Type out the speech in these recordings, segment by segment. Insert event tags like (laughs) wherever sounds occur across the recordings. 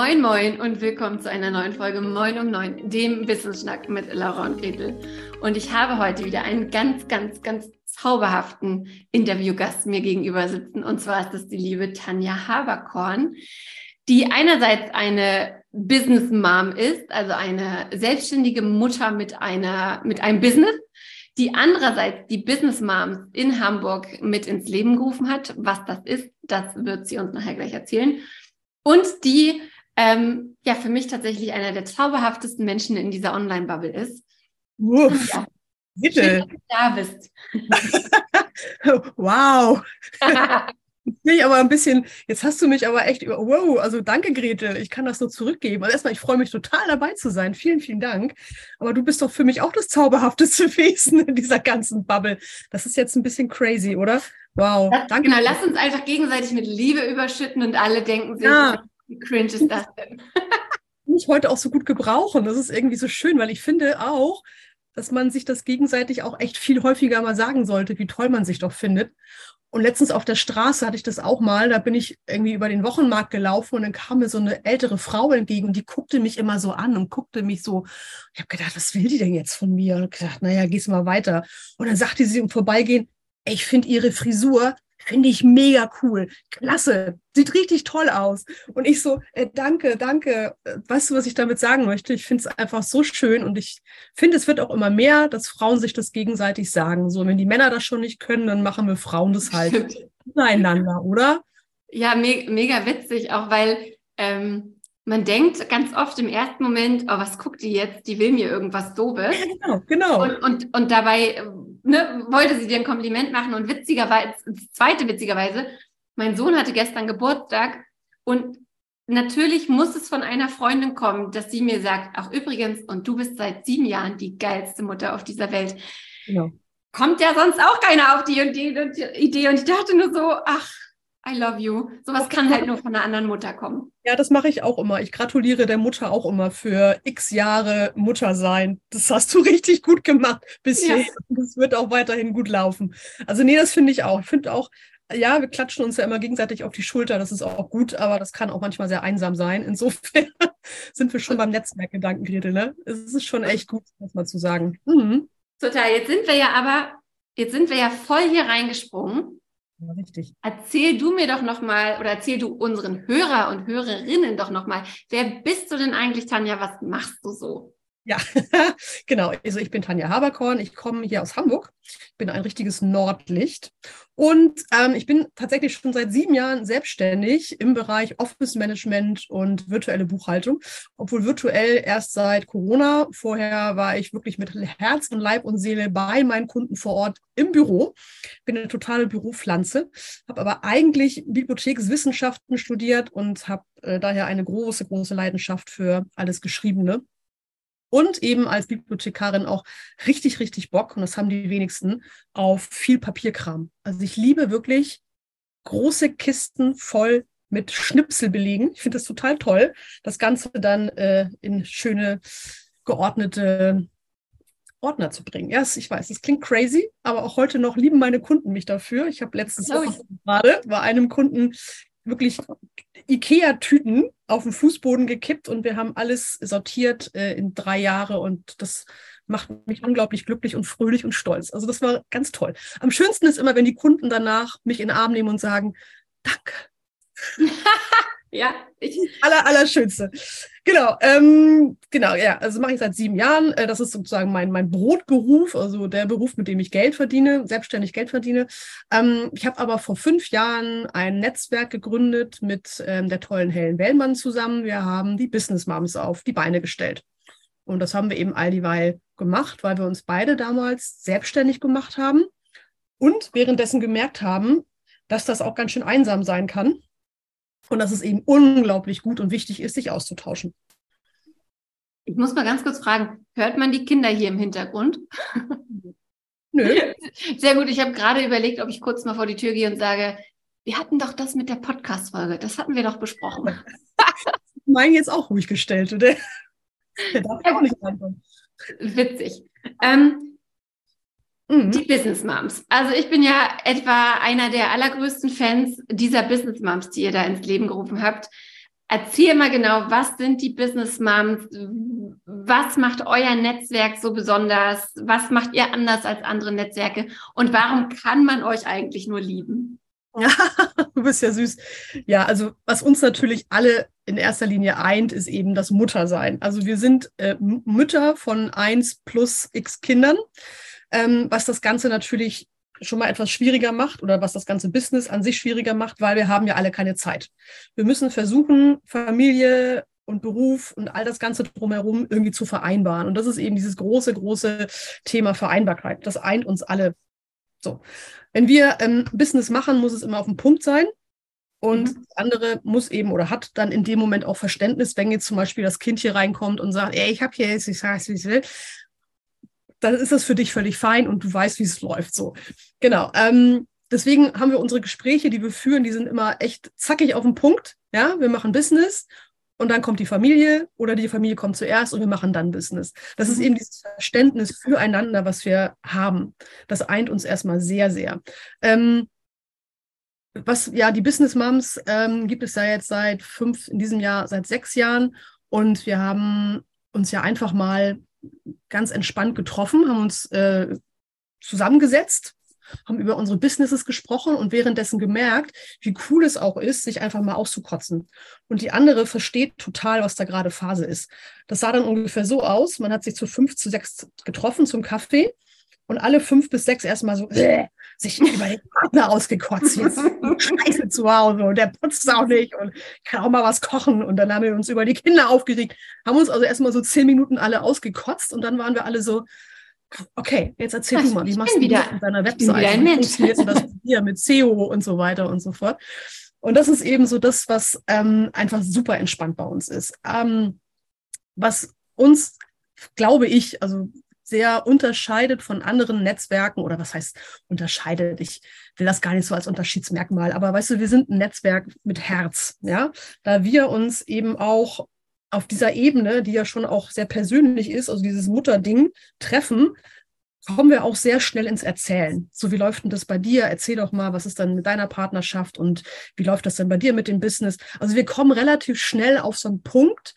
Moin, moin und willkommen zu einer neuen Folge Moin um Neun, dem Wissensschnack mit Laura und Gretel. Und ich habe heute wieder einen ganz, ganz, ganz zauberhaften Interviewgast mir gegenüber sitzen. Und zwar ist das die liebe Tanja Haberkorn, die einerseits eine Business Mom ist, also eine selbstständige Mutter mit einer, mit einem Business, die andererseits die Business Moms in Hamburg mit ins Leben gerufen hat. Was das ist, das wird sie uns nachher gleich erzählen und die ähm, ja für mich tatsächlich einer der zauberhaftesten Menschen in dieser Online-Bubble ist. Uff, ja. Bitte. Schön, dass du da bist. (laughs) wow. Jetzt aber ein bisschen, jetzt hast du mich aber echt über, wow, also danke Gretel, ich kann das nur zurückgeben. Also erstmal, ich freue mich total dabei zu sein. Vielen, vielen Dank. Aber du bist doch für mich auch das zauberhafteste (laughs) Wesen in dieser ganzen Bubble. Das ist jetzt ein bisschen crazy, oder? Wow. Das, danke. Genau, lass uns einfach gegenseitig mit Liebe überschütten und alle denken sich, ja. Wie cringe ist das denn? (laughs) ich heute auch so gut gebrauchen. Das ist irgendwie so schön, weil ich finde auch, dass man sich das gegenseitig auch echt viel häufiger mal sagen sollte, wie toll man sich doch findet. Und letztens auf der Straße hatte ich das auch mal. Da bin ich irgendwie über den Wochenmarkt gelaufen und dann kam mir so eine ältere Frau entgegen und die guckte mich immer so an und guckte mich so. Ich habe gedacht, was will die denn jetzt von mir? Und gedacht, naja, geh's mal weiter. Und dann sagte sie im Vorbeigehen, ich finde ihre Frisur Finde ich mega cool. Klasse. Sieht richtig toll aus. Und ich so, äh, danke, danke. Weißt du, was ich damit sagen möchte? Ich finde es einfach so schön und ich finde, es wird auch immer mehr, dass Frauen sich das gegenseitig sagen. So, wenn die Männer das schon nicht können, dann machen wir Frauen das halt miteinander, (laughs) oder? Ja, me mega witzig, auch weil ähm, man denkt ganz oft im ersten Moment, oh, was guckt die jetzt? Die will mir irgendwas Dobes. Genau, genau. Und, und, und dabei ne, wollte sie dir ein Kompliment machen und witzigerweise, zweite witzigerweise, mein Sohn hatte gestern Geburtstag und natürlich muss es von einer Freundin kommen, dass sie mir sagt, ach übrigens, und du bist seit sieben Jahren die geilste Mutter auf dieser Welt. Genau. Kommt ja sonst auch keiner auf die, die, die Idee. Und ich dachte nur so, ach, I love you. Sowas kann halt nur von einer anderen Mutter kommen. Ja, das mache ich auch immer. Ich gratuliere der Mutter auch immer für x Jahre Mutter sein. Das hast du (laughs) richtig gut gemacht bisher. Ja. Das wird auch weiterhin gut laufen. Also nee, das finde ich auch. Ich finde auch, ja, wir klatschen uns ja immer gegenseitig auf die Schulter. Das ist auch gut, aber das kann auch manchmal sehr einsam sein. Insofern (laughs) sind wir schon beim Netzwerkgedanken, Gretel. Ne? Es ist schon echt gut, das mal zu sagen. Mhm. Total. Jetzt sind wir ja aber, jetzt sind wir ja voll hier reingesprungen. Richtig. Erzähl du mir doch nochmal oder erzähl du unseren Hörer und Hörerinnen doch nochmal, wer bist du denn eigentlich, Tanja? Was machst du so? Ja, (laughs) genau. Also ich bin Tanja Haberkorn. Ich komme hier aus Hamburg. Ich bin ein richtiges Nordlicht. Und ähm, ich bin tatsächlich schon seit sieben Jahren selbstständig im Bereich Office Management und virtuelle Buchhaltung. Obwohl virtuell erst seit Corona. Vorher war ich wirklich mit Herz und Leib und Seele bei meinen Kunden vor Ort im Büro. Bin eine totale Büropflanze. Habe aber eigentlich Bibliothekswissenschaften studiert und habe äh, daher eine große, große Leidenschaft für alles Geschriebene und eben als Bibliothekarin auch richtig, richtig Bock, und das haben die wenigsten, auf viel Papierkram. Also ich liebe wirklich große Kisten voll mit Schnipsel belegen. Ich finde das total toll, das Ganze dann äh, in schöne, geordnete Ordner zu bringen. Ja, ich weiß, es klingt crazy, aber auch heute noch lieben meine Kunden mich dafür. Ich habe letztens gerade bei einem Kunden wirklich Ikea-Tüten auf den Fußboden gekippt und wir haben alles sortiert äh, in drei Jahre und das macht mich unglaublich glücklich und fröhlich und stolz. Also das war ganz toll. Am schönsten ist immer, wenn die Kunden danach mich in den Arm nehmen und sagen, danke. (laughs) Ja, ich. Aller, allerschönste. Genau, ähm, genau, ja, also mache ich seit sieben Jahren. Äh, das ist sozusagen mein, mein Brotberuf, also der Beruf, mit dem ich Geld verdiene, selbstständig Geld verdiene. Ähm, ich habe aber vor fünf Jahren ein Netzwerk gegründet mit ähm, der tollen Helen Wellmann zusammen. Wir haben die Business Moms auf die Beine gestellt. Und das haben wir eben all dieweil gemacht, weil wir uns beide damals selbstständig gemacht haben und währenddessen gemerkt haben, dass das auch ganz schön einsam sein kann und dass es eben unglaublich gut und wichtig ist, sich auszutauschen. Ich muss mal ganz kurz fragen, hört man die Kinder hier im Hintergrund? (laughs) Nö. Sehr gut. Ich habe gerade überlegt, ob ich kurz mal vor die Tür gehe und sage, wir hatten doch das mit der Podcast-Folge. Das hatten wir doch besprochen. (laughs) Meinen jetzt auch ruhig gestellt, oder? (laughs) Der darf auch nicht reinkommen. Witzig. Ähm, Mhm. Die Business Moms. Also ich bin ja etwa einer der allergrößten Fans dieser Business Moms, die ihr da ins Leben gerufen habt. erzähl mal genau, was sind die Business Moms? Was macht euer Netzwerk so besonders? Was macht ihr anders als andere Netzwerke? Und warum kann man euch eigentlich nur lieben? Ja, (laughs) du bist ja süß. Ja, also was uns natürlich alle in erster Linie eint, ist eben das Muttersein. Also wir sind äh, Mütter von eins plus x Kindern, was das Ganze natürlich schon mal etwas schwieriger macht oder was das ganze Business an sich schwieriger macht, weil wir haben ja alle keine Zeit. Wir müssen versuchen, Familie und Beruf und all das Ganze drumherum irgendwie zu vereinbaren. Und das ist eben dieses große, große Thema Vereinbarkeit. Das eint uns alle. So. Wenn wir ähm, Business machen, muss es immer auf dem Punkt sein. Und mhm. andere muss eben oder hat dann in dem Moment auch Verständnis, wenn jetzt zum Beispiel das Kind hier reinkommt und sagt, ey, ich habe hier jetzt, ich sage es, wie ich will, dann ist das für dich völlig fein und du weißt, wie es läuft. So, genau. Ähm, deswegen haben wir unsere Gespräche, die wir führen, die sind immer echt zackig auf den Punkt. Ja, wir machen Business und dann kommt die Familie oder die Familie kommt zuerst und wir machen dann Business. Das ist mhm. eben dieses Verständnis füreinander, was wir haben. Das eint uns erstmal sehr, sehr. Ähm, was, ja, die Business Moms ähm, gibt es ja jetzt seit fünf, in diesem Jahr seit sechs Jahren und wir haben uns ja einfach mal ganz entspannt getroffen, haben uns äh, zusammengesetzt haben über unsere Businesses gesprochen und währenddessen gemerkt, wie cool es auch ist, sich einfach mal auszukotzen. Und die andere versteht total, was da gerade Phase ist. Das sah dann ungefähr so aus. Man hat sich zu fünf, zu sechs getroffen zum Kaffee und alle fünf bis sechs erstmal so äh, sich über den Partner ausgekotzt. Jetzt (laughs) scheiße zu Hause und der putzt auch nicht und kann auch mal was kochen. Und dann haben wir uns über die Kinder aufgeregt, haben uns also erstmal so zehn Minuten alle ausgekotzt und dann waren wir alle so, Okay, jetzt erzähl Was, du mal, wie machst du wieder, das mit deiner Webseite? Wie funktioniert das (laughs) hier mit SEO und so weiter und so fort? Und das ist eben so das, was ähm, einfach super entspannt bei uns ist. Ähm, was uns, glaube ich, also sehr unterscheidet von anderen Netzwerken oder was heißt unterscheidet? Ich will das gar nicht so als Unterschiedsmerkmal, aber weißt du, wir sind ein Netzwerk mit Herz, ja, da wir uns eben auch auf dieser Ebene, die ja schon auch sehr persönlich ist, also dieses Mutterding, treffen, kommen wir auch sehr schnell ins Erzählen. So, wie läuft denn das bei dir? Erzähl doch mal, was ist dann mit deiner Partnerschaft und wie läuft das denn bei dir mit dem Business? Also wir kommen relativ schnell auf so einen Punkt,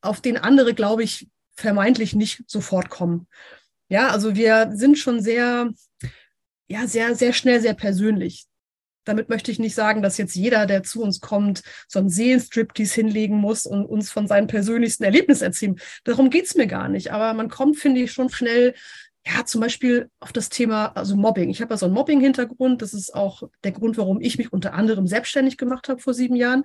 auf den andere, glaube ich, vermeintlich nicht sofort kommen. Ja, also wir sind schon sehr, ja, sehr, sehr schnell, sehr persönlich. Damit möchte ich nicht sagen, dass jetzt jeder, der zu uns kommt, so einen Seelenstriptease hinlegen muss und uns von seinen persönlichsten Erlebnissen erzählen. Darum geht's mir gar nicht. Aber man kommt, finde ich, schon schnell, ja, zum Beispiel auf das Thema, also Mobbing. Ich habe ja so einen Mobbing-Hintergrund. Das ist auch der Grund, warum ich mich unter anderem selbstständig gemacht habe vor sieben Jahren.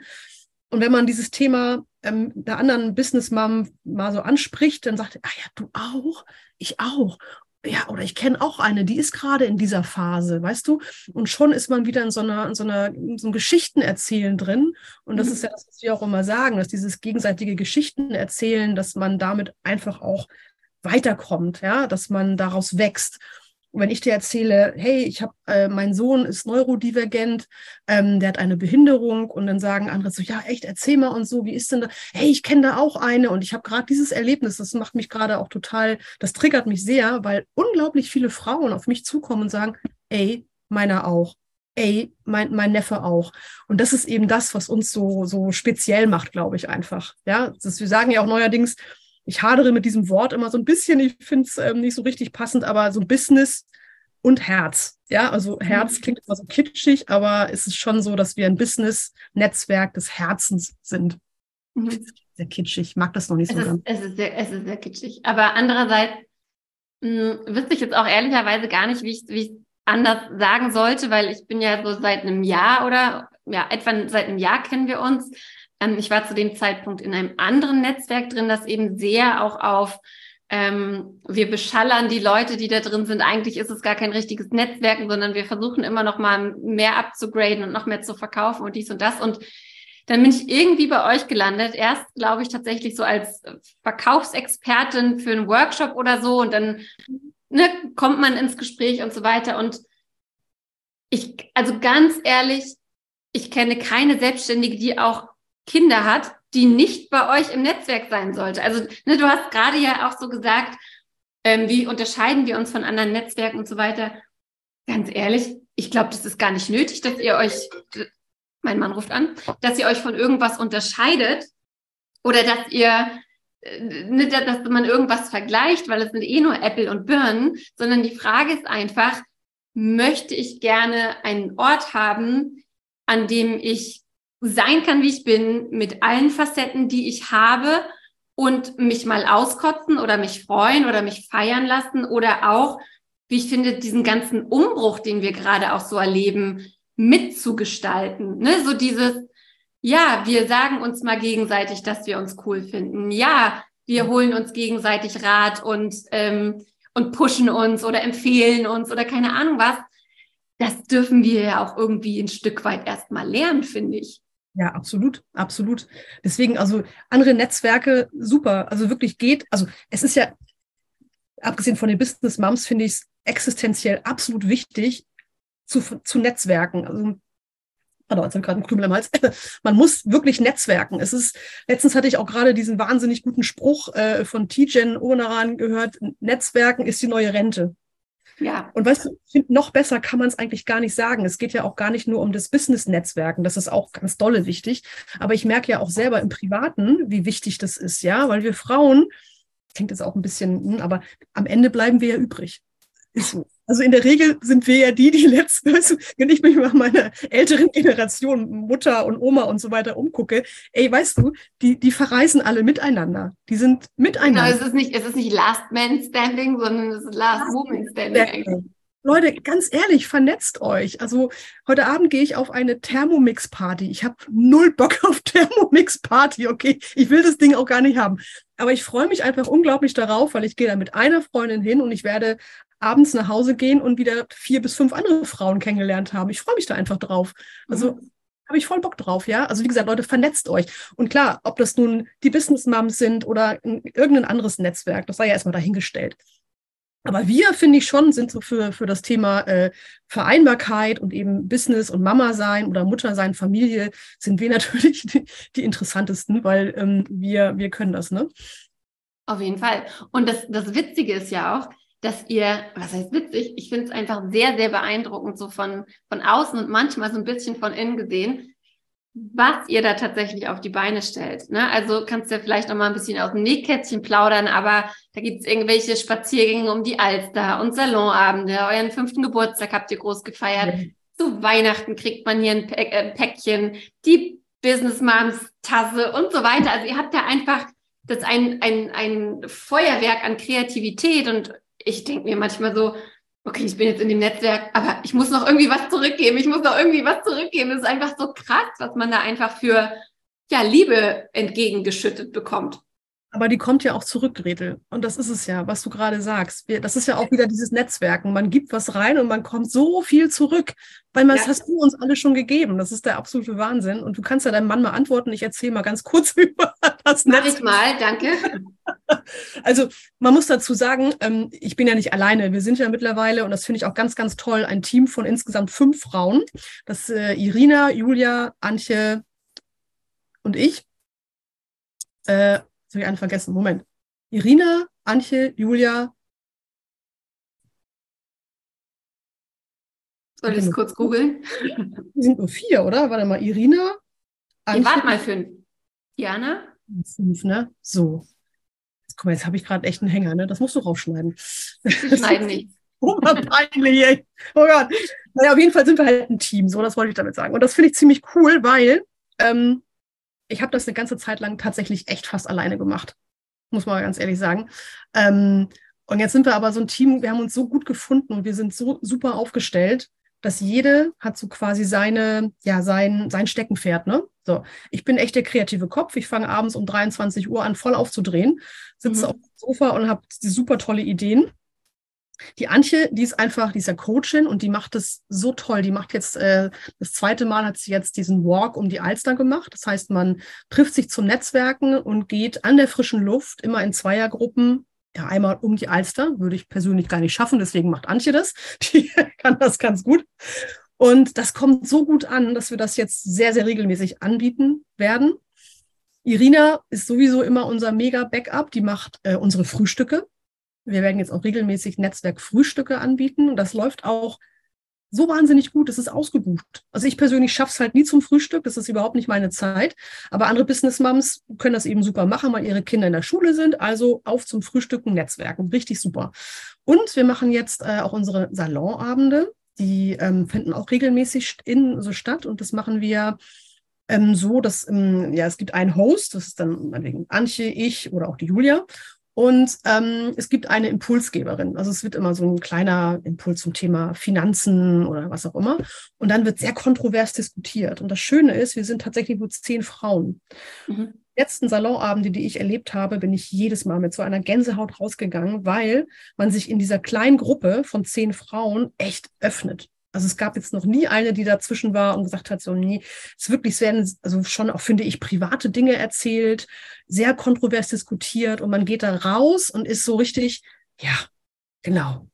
Und wenn man dieses Thema ähm, der anderen Business-Mom mal so anspricht, dann sagt, ah ja, du auch, ich auch ja, oder ich kenne auch eine, die ist gerade in dieser Phase, weißt du? Und schon ist man wieder in so einer, in so einer, in so einem Geschichtenerzählen drin. Und das mhm. ist ja das, was wir auch immer sagen, dass dieses gegenseitige Geschichten erzählen, dass man damit einfach auch weiterkommt, ja, dass man daraus wächst. Wenn ich dir erzähle, hey, ich habe, äh, mein Sohn ist neurodivergent, ähm, der hat eine Behinderung und dann sagen andere so, ja, echt, erzähl mal und so, wie ist denn da? Hey, ich kenne da auch eine und ich habe gerade dieses Erlebnis, das macht mich gerade auch total, das triggert mich sehr, weil unglaublich viele Frauen auf mich zukommen und sagen, ey, meiner auch. Ey, mein, mein Neffe auch. Und das ist eben das, was uns so, so speziell macht, glaube ich, einfach. Ja, das, wir sagen ja auch neuerdings, ich hadere mit diesem Wort immer so ein bisschen, ich finde es ähm, nicht so richtig passend, aber so Business und Herz. Ja, also Herz mhm. klingt immer so kitschig, aber es ist schon so, dass wir ein Business-Netzwerk des Herzens sind. Mhm. Sehr kitschig, ich mag das noch nicht es so. Ist, es, ist sehr, es ist sehr kitschig. Aber andererseits mh, hm, wüsste ich jetzt auch ehrlicherweise gar nicht, wie ich, wie ich anders sagen sollte, weil ich bin ja so seit einem Jahr oder ja, etwa seit einem Jahr kennen wir uns. Ähm, ich war zu dem Zeitpunkt in einem anderen Netzwerk drin, das eben sehr auch auf ähm, wir beschallern die Leute, die da drin sind. Eigentlich ist es gar kein richtiges Netzwerken, sondern wir versuchen immer noch mal mehr abzugraden und noch mehr zu verkaufen und dies und das. Und dann bin ich irgendwie bei euch gelandet. Erst, glaube ich, tatsächlich so als Verkaufsexpertin für einen Workshop oder so. Und dann ne, kommt man ins Gespräch und so weiter. Und ich, also ganz ehrlich, ich kenne keine Selbstständige, die auch Kinder hat, die nicht bei euch im Netzwerk sein sollte. Also ne, du hast gerade ja auch so gesagt, ähm, wie unterscheiden wir uns von anderen Netzwerken und so weiter. Ganz ehrlich, ich glaube, das ist gar nicht nötig, dass ihr euch mein Mann ruft an, dass ihr euch von irgendwas unterscheidet oder dass ihr äh, nicht, dass man irgendwas vergleicht, weil es sind eh nur Äpfel und Birnen, sondern die Frage ist einfach, möchte ich gerne einen Ort haben, an dem ich sein kann, wie ich bin, mit allen Facetten, die ich habe und mich mal auskotzen oder mich freuen oder mich feiern lassen oder auch, wie ich finde, diesen ganzen Umbruch, den wir gerade auch so erleben, mitzugestalten. Ne? So dieses, ja, wir sagen uns mal gegenseitig, dass wir uns cool finden. Ja, wir holen uns gegenseitig Rat und, ähm, und pushen uns oder empfehlen uns oder keine Ahnung was. Das dürfen wir ja auch irgendwie ein Stück weit erstmal lernen, finde ich. Ja, absolut, absolut. Deswegen, also andere Netzwerke, super. Also wirklich geht, also es ist ja, abgesehen von den Business Moms, finde ich es existenziell absolut wichtig, zu, zu Netzwerken. Also, pardon, jetzt habe gerade einen Krümel im Hals. (laughs) Man muss wirklich netzwerken. Es ist, letztens hatte ich auch gerade diesen wahnsinnig guten Spruch äh, von Tijen Onaran gehört, Netzwerken ist die neue Rente. Ja. Und weißt du, noch besser kann man es eigentlich gar nicht sagen. Es geht ja auch gar nicht nur um das Business-Netzwerken. Das ist auch ganz dolle wichtig. Aber ich merke ja auch selber im Privaten, wie wichtig das ist, ja, weil wir Frauen, klingt jetzt auch ein bisschen, hm, aber am Ende bleiben wir ja übrig. Ist so. Also in der Regel sind wir ja die, die letzten, wenn ich mich mal meiner älteren Generation, Mutter und Oma und so weiter umgucke, ey, weißt du, die, die verreisen alle miteinander. Die sind miteinander. Genau, es ist nicht, es ist nicht Last Man Standing, sondern es ist Last Woman Standing. Leute, ganz ehrlich, vernetzt euch. Also heute Abend gehe ich auf eine Thermomix-Party. Ich habe null Bock auf Thermomix-Party, okay? Ich will das Ding auch gar nicht haben. Aber ich freue mich einfach unglaublich darauf, weil ich gehe da mit einer Freundin hin und ich werde abends nach Hause gehen und wieder vier bis fünf andere Frauen kennengelernt haben. Ich freue mich da einfach drauf. Also mhm. habe ich voll Bock drauf, ja. Also wie gesagt, Leute, vernetzt euch. Und klar, ob das nun die Business Moms sind oder irgendein anderes Netzwerk, das sei ja erstmal dahingestellt. Aber wir, finde ich schon, sind so für, für das Thema äh, Vereinbarkeit und eben Business und Mama sein oder Mutter sein, Familie, sind wir (laughs) natürlich die, die interessantesten, weil ähm, wir, wir können das, ne? Auf jeden Fall. Und das, das Witzige ist ja auch, dass ihr, was heißt witzig, ich finde es einfach sehr, sehr beeindruckend, so von, von außen und manchmal so ein bisschen von innen gesehen, was ihr da tatsächlich auf die Beine stellt. Ne? Also kannst du ja vielleicht noch mal ein bisschen aus dem Nähkätzchen plaudern, aber da gibt es irgendwelche Spaziergänge um die Alster und Salonabende. Euren fünften Geburtstag habt ihr groß gefeiert. Ja. Zu Weihnachten kriegt man hier ein äh, Päckchen, die Business Moms Tasse und so weiter. Also ihr habt da einfach das ein, ein, ein Feuerwerk an Kreativität und ich denke mir manchmal so, okay, ich bin jetzt in dem Netzwerk, aber ich muss noch irgendwie was zurückgeben. Ich muss noch irgendwie was zurückgeben. Es ist einfach so krass, was man da einfach für ja, Liebe entgegengeschüttet bekommt. Aber die kommt ja auch zurück, Gretel. Und das ist es ja, was du gerade sagst. Das ist ja auch wieder dieses Netzwerken. Man gibt was rein und man kommt so viel zurück, weil man, ja. das hast du uns alle schon gegeben. Das ist der absolute Wahnsinn. Und du kannst ja deinem Mann mal antworten. Ich erzähle mal ganz kurz (laughs) über das Mach Netz. ich mal, danke. (laughs) Also man muss dazu sagen, ähm, ich bin ja nicht alleine. Wir sind ja mittlerweile, und das finde ich auch ganz, ganz toll, ein Team von insgesamt fünf Frauen. Das ist äh, Irina, Julia, Antje und ich. Äh, Jetzt habe ich einen vergessen. Moment. Irina, Antje, Julia. Soll ich es kurz googeln? (laughs) Wir sind nur vier, oder? Warte mal, Irina. Antje, warte mal, fünf. Diana? Fünf, ne? So. Jetzt, guck mal, jetzt habe ich gerade echt einen Hänger, ne? Das musst du rausschneiden. Wir (laughs) schneiden nicht. Oh, peinlich, ey. Oh Gott. Naja, auf jeden Fall sind wir halt ein Team, so, das wollte ich damit sagen. Und das finde ich ziemlich cool, weil ähm, ich habe das eine ganze Zeit lang tatsächlich echt fast alleine gemacht, muss man ganz ehrlich sagen. Ähm, und jetzt sind wir aber so ein Team, wir haben uns so gut gefunden und wir sind so super aufgestellt, dass jede hat so quasi seine, ja, sein, sein Steckenpferd, ne? So, ich bin echt der kreative Kopf. Ich fange abends um 23 Uhr an, voll aufzudrehen, sitze mhm. auf dem Sofa und habe super tolle Ideen. Die Antje, die ist einfach, die ist ja Coachin und die macht das so toll. Die macht jetzt, äh, das zweite Mal hat sie jetzt diesen Walk um die Alster gemacht. Das heißt, man trifft sich zum Netzwerken und geht an der frischen Luft immer in Zweiergruppen. Ja, einmal um die Alster würde ich persönlich gar nicht schaffen, deswegen macht Antje das. (laughs) Die kann das ganz gut. Und das kommt so gut an, dass wir das jetzt sehr, sehr regelmäßig anbieten werden. Irina ist sowieso immer unser Mega-Backup. Die macht äh, unsere Frühstücke. Wir werden jetzt auch regelmäßig Netzwerkfrühstücke anbieten. Und das läuft auch so wahnsinnig gut, es ist ausgebucht. Also ich persönlich schaffe es halt nie zum Frühstück, das ist überhaupt nicht meine Zeit. Aber andere Business Moms können das eben super machen, weil ihre Kinder in der Schule sind. Also auf zum Frühstücken, Netzwerken, richtig super. Und wir machen jetzt äh, auch unsere Salonabende. Die ähm, finden auch regelmäßig in so statt und das machen wir ähm, so, dass ähm, ja es gibt einen Host, das ist dann meinetwegen Antje, ich oder auch die Julia und ähm, es gibt eine Impulsgeberin. Also es wird immer so ein kleiner Impuls zum Thema Finanzen oder was auch immer. Und dann wird sehr kontrovers diskutiert. Und das Schöne ist, wir sind tatsächlich nur zehn Frauen. Mhm. Letzten Salonabende, die ich erlebt habe, bin ich jedes Mal mit so einer Gänsehaut rausgegangen, weil man sich in dieser kleinen Gruppe von zehn Frauen echt öffnet. Also es gab jetzt noch nie eine, die dazwischen war und gesagt hat, so nee, es wirklich es werden also schon auch finde ich private Dinge erzählt, sehr kontrovers diskutiert und man geht da raus und ist so richtig, ja, genau,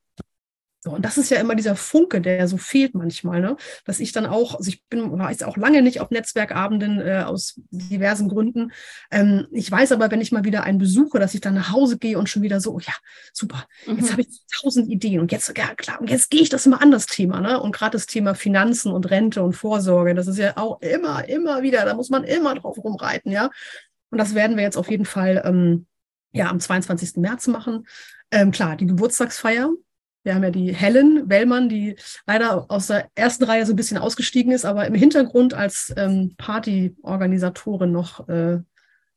so, und das ist ja immer dieser Funke, der so fehlt manchmal, ne? Dass ich dann auch, also ich bin, war jetzt auch lange nicht auf Netzwerkabenden äh, aus diversen Gründen. Ähm, ich weiß aber, wenn ich mal wieder einen besuche, dass ich dann nach Hause gehe und schon wieder so, oh ja, super, jetzt mhm. habe ich tausend Ideen und jetzt, ja klar, und jetzt gehe ich das immer an das Thema, ne? Und gerade das Thema Finanzen und Rente und Vorsorge, das ist ja auch immer, immer wieder, da muss man immer drauf rumreiten, ja. Und das werden wir jetzt auf jeden Fall ähm, ja am 22. März machen. Ähm, klar, die Geburtstagsfeier, wir haben ja die Helen Wellmann, die leider aus der ersten Reihe so ein bisschen ausgestiegen ist, aber im Hintergrund als ähm, Partyorganisatorin noch äh,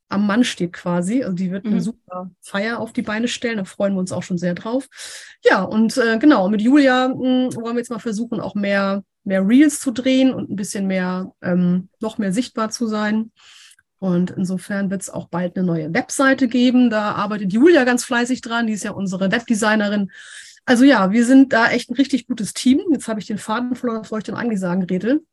am Mann steht quasi. Also die wird mhm. eine super Feier auf die Beine stellen. Da freuen wir uns auch schon sehr drauf. Ja, und äh, genau, mit Julia mh, hm, wollen wir jetzt mal versuchen, auch mehr, mehr Reels zu drehen und ein bisschen mehr, ähm, noch mehr sichtbar zu sein. Und insofern wird es auch bald eine neue Webseite geben. Da arbeitet Julia ganz fleißig dran. Die ist ja unsere Webdesignerin. Also ja, wir sind da echt ein richtig gutes Team. Jetzt habe ich den Faden verloren, was wollte ich denn eigentlich sagen, Gretel?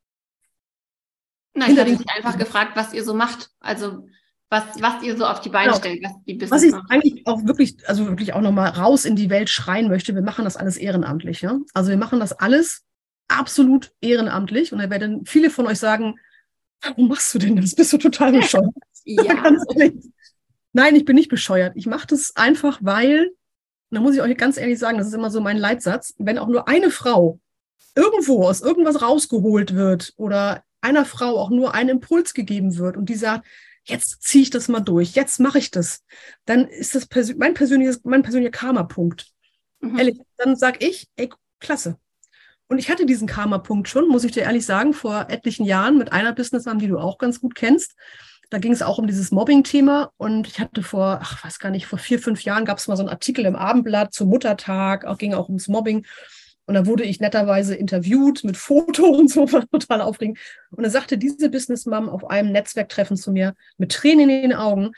Nein, ich habe dich einfach gefragt, was ihr so macht. Also was, was ihr so auf die Beine genau. stellt, was die Business Was ich macht. eigentlich auch wirklich, also wirklich auch nochmal raus in die Welt schreien möchte, wir machen das alles ehrenamtlich. Ja? Also wir machen das alles absolut ehrenamtlich. Und da werden viele von euch sagen, warum machst du denn das? Bist du total (laughs) bescheuert? ja. (laughs) Nein, ich bin nicht bescheuert. Ich mache das einfach, weil und da muss ich euch ganz ehrlich sagen, das ist immer so mein Leitsatz, wenn auch nur eine Frau irgendwo aus irgendwas rausgeholt wird oder einer Frau auch nur ein Impuls gegeben wird und die sagt, jetzt ziehe ich das mal durch, jetzt mache ich das, dann ist das persö mein, persönliches, mein persönlicher Karma-Punkt. Mhm. Ehrlich, dann sage ich, ey, klasse. Und ich hatte diesen Karma-Punkt schon, muss ich dir ehrlich sagen, vor etlichen Jahren mit einer Businessmam, die du auch ganz gut kennst. Da ging es auch um dieses Mobbing-Thema und ich hatte vor, ach, weiß gar nicht, vor vier, fünf Jahren gab es mal so einen Artikel im Abendblatt zum Muttertag, auch ging auch ums Mobbing. Und da wurde ich netterweise interviewt mit (laughs) Foto und so, war total aufregend. Und da sagte diese Business-Mom auf einem Netzwerktreffen zu mir mit Tränen in den Augen,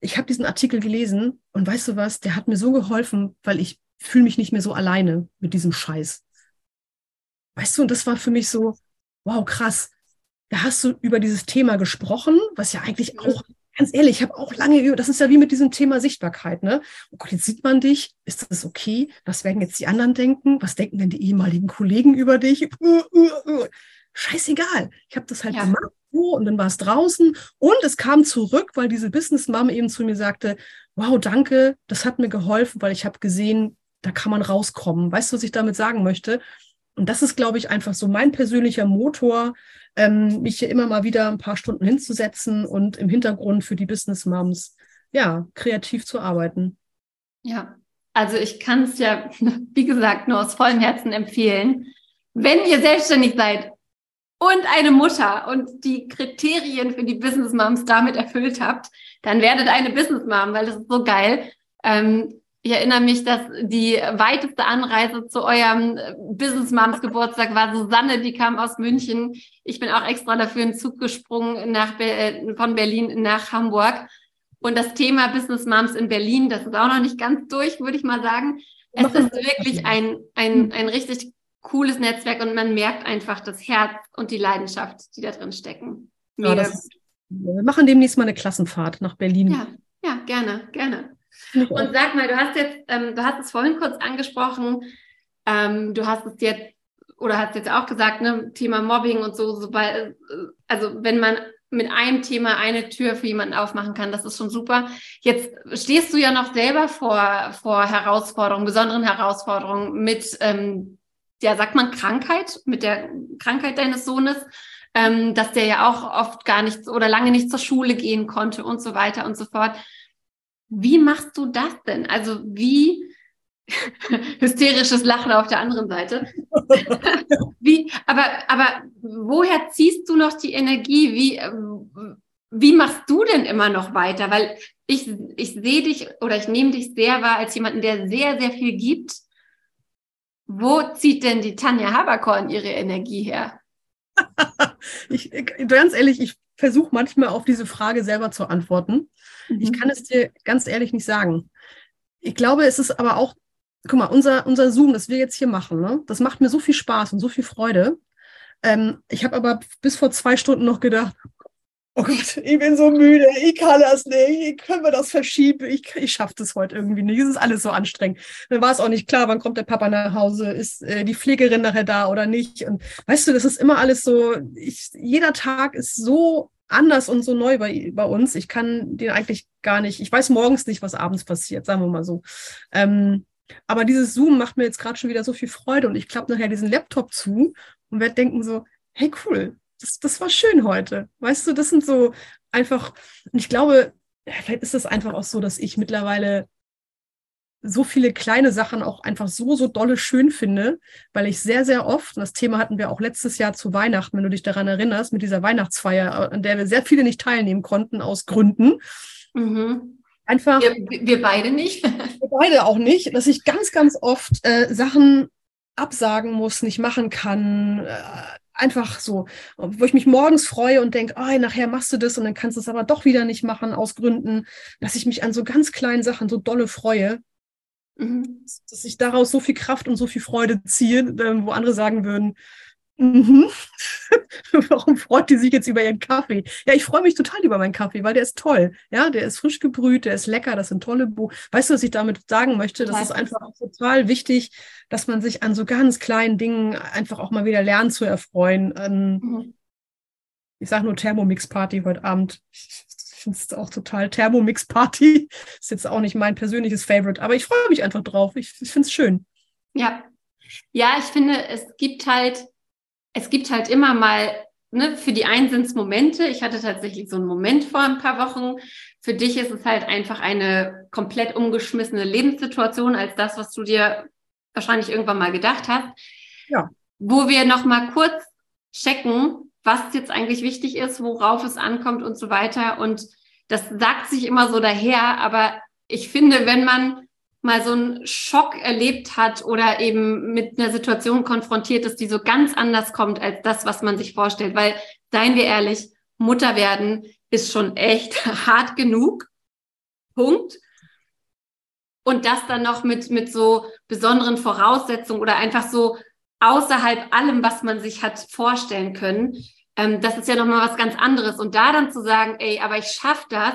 ich habe diesen Artikel gelesen und weißt du was, der hat mir so geholfen, weil ich fühle mich nicht mehr so alleine mit diesem Scheiß. Weißt du, und das war für mich so, wow, krass da hast du über dieses Thema gesprochen, was ja eigentlich auch, ganz ehrlich, ich habe auch lange über, das ist ja wie mit diesem Thema Sichtbarkeit, ne? Oh Gott, jetzt sieht man dich, ist das okay? Was werden jetzt die anderen denken? Was denken denn die ehemaligen Kollegen über dich? Uh, uh, uh. Scheißegal. Ich habe das halt ja. gemacht und dann war es draußen und es kam zurück, weil diese Business Mom eben zu mir sagte, wow, danke, das hat mir geholfen, weil ich habe gesehen, da kann man rauskommen. Weißt du, was ich damit sagen möchte? Und das ist, glaube ich, einfach so mein persönlicher Motor, ähm, mich hier immer mal wieder ein paar Stunden hinzusetzen und im Hintergrund für die Business Moms ja kreativ zu arbeiten. Ja, also ich kann es ja, (laughs) wie gesagt, nur aus vollem Herzen empfehlen. Wenn ihr selbstständig seid und eine Mutter und die Kriterien für die Business Moms damit erfüllt habt, dann werdet eine Business Mom, weil das ist so geil. Ähm, ich erinnere mich, dass die weiteste Anreise zu eurem äh, Business Moms Geburtstag war Susanne, die kam aus München. Ich bin auch extra dafür in den Zug gesprungen nach, äh, von Berlin nach Hamburg. Und das Thema Business Moms in Berlin, das ist auch noch nicht ganz durch, würde ich mal sagen. Es ist wirklich ein, ein, hm. ein richtig cooles Netzwerk und man merkt einfach das Herz und die Leidenschaft, die da drin stecken. Ja, ist, wir machen demnächst mal eine Klassenfahrt nach Berlin. Ja, ja, gerne, gerne. Und sag mal, du hast jetzt, ähm, du hast es vorhin kurz angesprochen, ähm, du hast es jetzt oder hast jetzt auch gesagt, ne, Thema Mobbing und so, sobald, äh, also wenn man mit einem Thema eine Tür für jemanden aufmachen kann, das ist schon super. Jetzt stehst du ja noch selber vor, vor Herausforderungen, besonderen Herausforderungen mit ähm, ja, sagt man Krankheit, mit der Krankheit deines Sohnes, ähm, dass der ja auch oft gar nicht oder lange nicht zur Schule gehen konnte und so weiter und so fort. Wie machst du das denn? Also wie (laughs) hysterisches Lachen auf der anderen Seite. (laughs) wie, aber, aber woher ziehst du noch die Energie? Wie, ähm, wie machst du denn immer noch weiter? Weil ich, ich sehe dich oder ich nehme dich sehr wahr als jemanden, der sehr, sehr viel gibt. Wo zieht denn die Tanja Haberkorn ihre Energie her? (laughs) ich, ganz ehrlich, ich versuche manchmal auf diese Frage selber zu antworten. Mhm. Ich kann es dir ganz ehrlich nicht sagen. Ich glaube, es ist aber auch, guck mal, unser, unser Zoom, das wir jetzt hier machen, ne, das macht mir so viel Spaß und so viel Freude. Ähm, ich habe aber bis vor zwei Stunden noch gedacht, oh Gott, ich bin so müde, ich kann das nicht, können wir das verschieben, ich, ich schaffe das heute irgendwie nicht, es ist alles so anstrengend. Dann war es auch nicht klar, wann kommt der Papa nach Hause, ist äh, die Pflegerin nachher da oder nicht. Und weißt du, das ist immer alles so, ich, jeder Tag ist so anders und so neu bei, bei uns. Ich kann den eigentlich gar nicht, ich weiß morgens nicht, was abends passiert, sagen wir mal so. Ähm, aber dieses Zoom macht mir jetzt gerade schon wieder so viel Freude und ich klappe nachher diesen Laptop zu und werde denken so, hey cool, das, das war schön heute. Weißt du, das sind so einfach, und ich glaube, vielleicht ist es einfach auch so, dass ich mittlerweile so viele kleine Sachen auch einfach so, so dolle schön finde, weil ich sehr, sehr oft, und das Thema hatten wir auch letztes Jahr zu Weihnachten, wenn du dich daran erinnerst, mit dieser Weihnachtsfeier, an der wir sehr viele nicht teilnehmen konnten aus Gründen. Mhm. Einfach. Wir, wir, beide nicht. (laughs) Wir beide auch nicht, dass ich ganz, ganz oft äh, Sachen absagen muss, nicht machen kann, äh, einfach so, wo ich mich morgens freue und denke, oh, nachher machst du das und dann kannst du es aber doch wieder nicht machen aus Gründen, dass ich mich an so ganz kleinen Sachen so dolle freue, mhm. dass ich daraus so viel Kraft und so viel Freude ziehe, wo andere sagen würden, Mhm. (laughs) Warum freut die sich jetzt über ihren Kaffee? Ja, ich freue mich total über meinen Kaffee, weil der ist toll. Ja, der ist frisch gebrüht, der ist lecker, das sind tolle Buch. Weißt du, was ich damit sagen möchte? Das ist einfach total wichtig, dass man sich an so ganz kleinen Dingen einfach auch mal wieder lernt zu erfreuen. Ähm, mhm. Ich sage nur Thermomix-Party heute Abend. Ich finde es auch total Thermomix-Party. (laughs) Ist jetzt auch nicht mein persönliches Favorite, aber ich freue mich einfach drauf. Ich, ich finde es schön. Ja. Ja, ich finde, es gibt halt es gibt halt immer mal, ne, für die einen sind es Momente. Ich hatte tatsächlich so einen Moment vor ein paar Wochen. Für dich ist es halt einfach eine komplett umgeschmissene Lebenssituation als das, was du dir wahrscheinlich irgendwann mal gedacht hast. Ja. Wo wir noch mal kurz checken, was jetzt eigentlich wichtig ist, worauf es ankommt und so weiter. Und das sagt sich immer so daher, aber ich finde, wenn man mal so einen Schock erlebt hat oder eben mit einer Situation konfrontiert ist, die so ganz anders kommt als das, was man sich vorstellt. Weil, seien wir ehrlich, Mutter werden ist schon echt (laughs) hart genug. Punkt. Und das dann noch mit, mit so besonderen Voraussetzungen oder einfach so außerhalb allem, was man sich hat vorstellen können. Ähm, das ist ja nochmal was ganz anderes. Und da dann zu sagen, ey, aber ich schaffe das,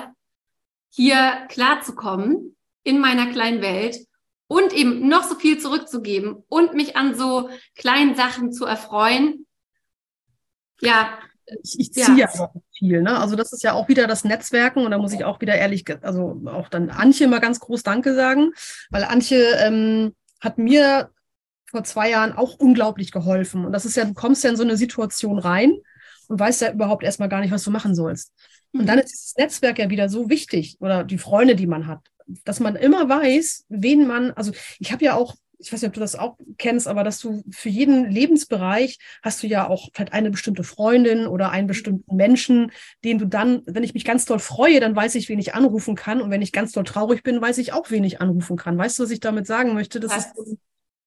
hier klarzukommen, in meiner kleinen Welt und eben noch so viel zurückzugeben und mich an so kleinen Sachen zu erfreuen. Ja. Ich, ich ziehe ja auch viel, ne? Also das ist ja auch wieder das Netzwerken und da muss ich auch wieder ehrlich, also auch dann Antje mal ganz groß Danke sagen, weil Antje ähm, hat mir vor zwei Jahren auch unglaublich geholfen. Und das ist ja, du kommst ja in so eine Situation rein und weißt ja überhaupt erstmal gar nicht, was du machen sollst. Und dann mhm. ist dieses Netzwerk ja wieder so wichtig oder die Freunde, die man hat dass man immer weiß, wen man, also ich habe ja auch, ich weiß nicht, ob du das auch kennst, aber dass du für jeden Lebensbereich hast du ja auch vielleicht eine bestimmte Freundin oder einen bestimmten Menschen, den du dann, wenn ich mich ganz doll freue, dann weiß ich, wen ich anrufen kann. Und wenn ich ganz doll traurig bin, weiß ich auch, wen ich anrufen kann. Weißt du, was ich damit sagen möchte? Das was? ist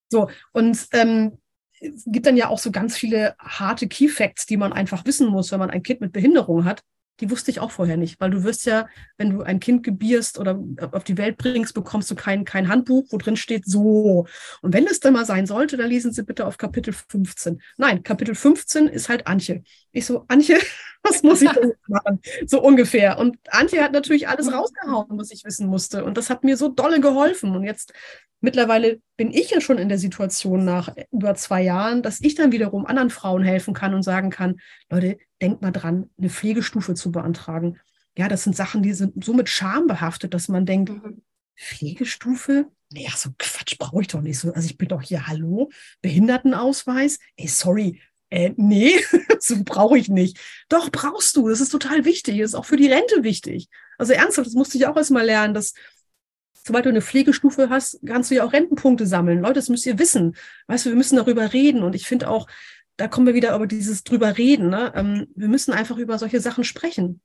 so. Und ähm, es gibt dann ja auch so ganz viele harte Key Facts, die man einfach wissen muss, wenn man ein Kind mit Behinderung hat die wusste ich auch vorher nicht, weil du wirst ja, wenn du ein Kind gebierst oder auf die Welt bringst, bekommst du kein, kein Handbuch, wo drin steht so. Und wenn es dann mal sein sollte, dann lesen Sie bitte auf Kapitel 15. Nein, Kapitel 15 ist halt Antje. Ich so, Antje, (laughs) was muss ich (laughs) denn machen? So ungefähr. Und Antje hat natürlich alles rausgehauen, was ich wissen musste. Und das hat mir so dolle geholfen. Und jetzt mittlerweile bin ich ja schon in der Situation nach über zwei Jahren, dass ich dann wiederum anderen Frauen helfen kann und sagen kann, Leute, denkt mal dran, eine Pflegestufe zu beantragen. Ja, das sind Sachen, die sind so mit Scham behaftet, dass man denkt, mhm. Pflegestufe? ach so Quatsch, brauche ich doch nicht so. Also ich bin doch hier, hallo, Behindertenausweis? Ey, sorry, äh, nee, (laughs) so brauche ich nicht. Doch, brauchst du. Das ist total wichtig. Das ist auch für die Rente wichtig. Also ernsthaft, das musste ich auch erstmal lernen, dass sobald du eine Pflegestufe hast, kannst du ja auch Rentenpunkte sammeln. Leute, das müsst ihr wissen. Weißt du, wir müssen darüber reden. Und ich finde auch, da kommen wir wieder über dieses drüber reden. Ne? Ähm, wir müssen einfach über solche Sachen sprechen.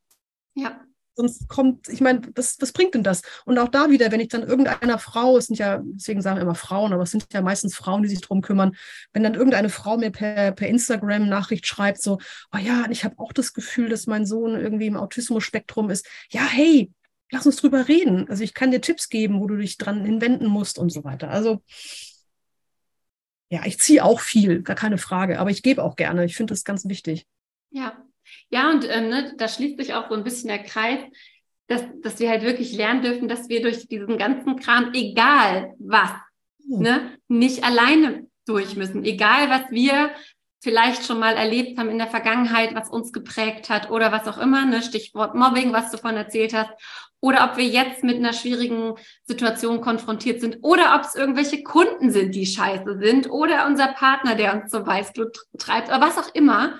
Ja. Sonst kommt, ich meine, was, was bringt denn das? Und auch da wieder, wenn ich dann irgendeiner Frau, es sind ja, deswegen sagen wir immer Frauen, aber es sind ja meistens Frauen, die sich drum kümmern, wenn dann irgendeine Frau mir per, per Instagram Nachricht schreibt, so, oh ja, ich habe auch das Gefühl, dass mein Sohn irgendwie im Autismus-Spektrum ist. Ja, hey, lass uns drüber reden. Also ich kann dir Tipps geben, wo du dich dran hinwenden musst und so weiter. Also ja, ich ziehe auch viel, gar keine Frage, aber ich gebe auch gerne. Ich finde das ganz wichtig. Ja, ja, und ähm, ne, da schließt sich auch so ein bisschen der Kreis, dass, dass wir halt wirklich lernen dürfen, dass wir durch diesen ganzen Kram, egal was, mhm. ne, nicht alleine durch müssen. Egal, was wir vielleicht schon mal erlebt haben in der Vergangenheit, was uns geprägt hat oder was auch immer, ne, Stichwort Mobbing, was du von erzählt hast, oder ob wir jetzt mit einer schwierigen Situation konfrontiert sind oder ob es irgendwelche Kunden sind, die scheiße sind oder unser Partner, der uns zum Weißglut treibt oder was auch immer,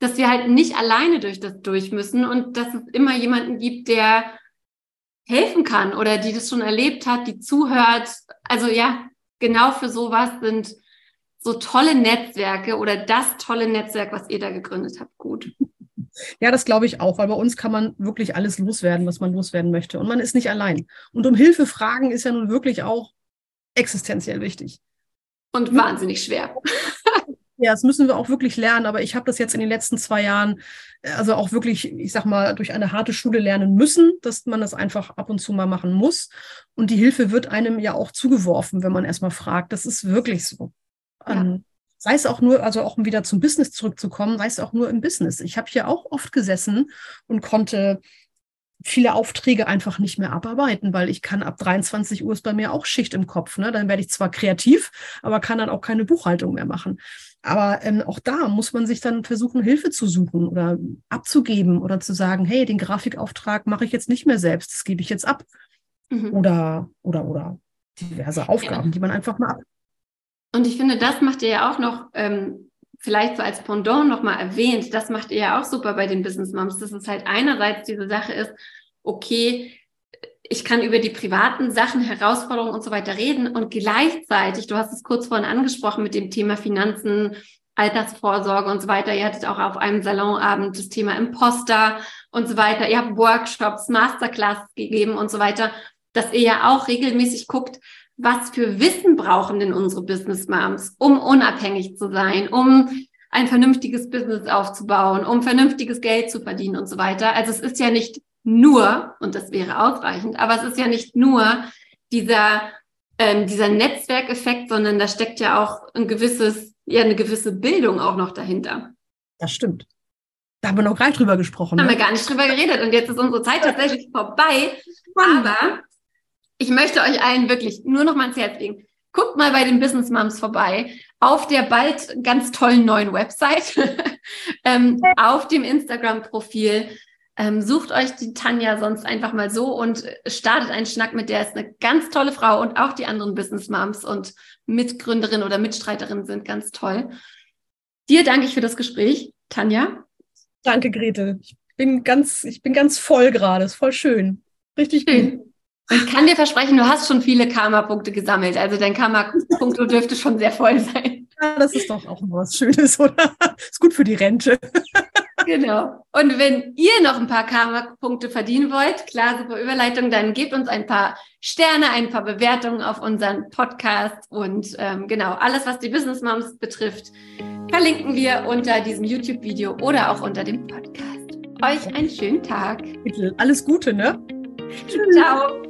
dass wir halt nicht alleine durch das durch müssen und dass es immer jemanden gibt, der helfen kann oder die das schon erlebt hat, die zuhört. Also ja, genau für sowas sind so tolle Netzwerke oder das tolle Netzwerk, was ihr da gegründet habt, gut. Ja, das glaube ich auch, weil bei uns kann man wirklich alles loswerden, was man loswerden möchte. Und man ist nicht allein. Und um Hilfe fragen ist ja nun wirklich auch existenziell wichtig. Und wahnsinnig schwer. Ja, das müssen wir auch wirklich lernen. Aber ich habe das jetzt in den letzten zwei Jahren, äh, also auch wirklich, ich sag mal, durch eine harte Schule lernen müssen, dass man das einfach ab und zu mal machen muss. Und die Hilfe wird einem ja auch zugeworfen, wenn man erstmal fragt. Das ist wirklich so. Ja. Ähm, sei es auch nur, also auch um wieder zum Business zurückzukommen, sei es auch nur im Business. Ich habe hier auch oft gesessen und konnte viele Aufträge einfach nicht mehr abarbeiten, weil ich kann ab 23 Uhr ist bei mir auch Schicht im Kopf. Ne? Dann werde ich zwar kreativ, aber kann dann auch keine Buchhaltung mehr machen. Aber ähm, auch da muss man sich dann versuchen, Hilfe zu suchen oder abzugeben oder zu sagen, hey, den Grafikauftrag mache ich jetzt nicht mehr selbst, das gebe ich jetzt ab. Mhm. Oder, oder, oder diverse Aufgaben, ja. die man einfach mal ab. Und ich finde, das macht ihr ja auch noch, ähm, vielleicht so als Pendant nochmal erwähnt, das macht ihr ja auch super bei den Business Moms, dass es halt einerseits diese Sache ist, okay, ich kann über die privaten Sachen, Herausforderungen und so weiter reden und gleichzeitig, du hast es kurz vorhin angesprochen mit dem Thema Finanzen, Altersvorsorge und so weiter. Ihr hattet auch auf einem Salonabend das Thema Imposter und so weiter. Ihr habt Workshops, Masterclasses gegeben und so weiter, dass ihr ja auch regelmäßig guckt, was für Wissen brauchen denn unsere Business Moms, um unabhängig zu sein, um ein vernünftiges Business aufzubauen, um vernünftiges Geld zu verdienen und so weiter. Also es ist ja nicht nur, und das wäre ausreichend, aber es ist ja nicht nur dieser, ähm, dieser Netzwerkeffekt, sondern da steckt ja auch ein gewisses, ja, eine gewisse Bildung auch noch dahinter. Das stimmt. Da haben wir noch gar nicht drüber gesprochen. Da haben ne? wir gar nicht drüber geredet und jetzt ist unsere Zeit tatsächlich vorbei. Aber ich möchte euch allen wirklich nur noch mal ans Herz legen. Guckt mal bei den Business Moms vorbei auf der bald ganz tollen neuen Website, (laughs) ähm, auf dem Instagram-Profil. Ähm, sucht euch die Tanja sonst einfach mal so und startet einen Schnack mit der ist eine ganz tolle Frau und auch die anderen Business Moms und Mitgründerin oder Mitstreiterin sind ganz toll. Dir danke ich für das Gespräch, Tanja. Danke, Grete. Ich bin ganz, ich bin ganz voll gerade. Ist voll schön. Richtig schön. gut. Ich kann dir versprechen, du hast schon viele Karma-Punkte gesammelt. Also dein Karma-Punkt dürfte schon sehr voll sein. Ja, das ist doch auch was Schönes, oder? Ist gut für die Rente. Genau. Und wenn ihr noch ein paar Karma-Punkte verdienen wollt, klar, super Überleitung, dann gebt uns ein paar Sterne, ein paar Bewertungen auf unseren Podcast und ähm, genau, alles, was die Business Moms betrifft, verlinken wir unter diesem YouTube-Video oder auch unter dem Podcast. Euch einen schönen Tag. Bitte, alles Gute, ne? Ciao.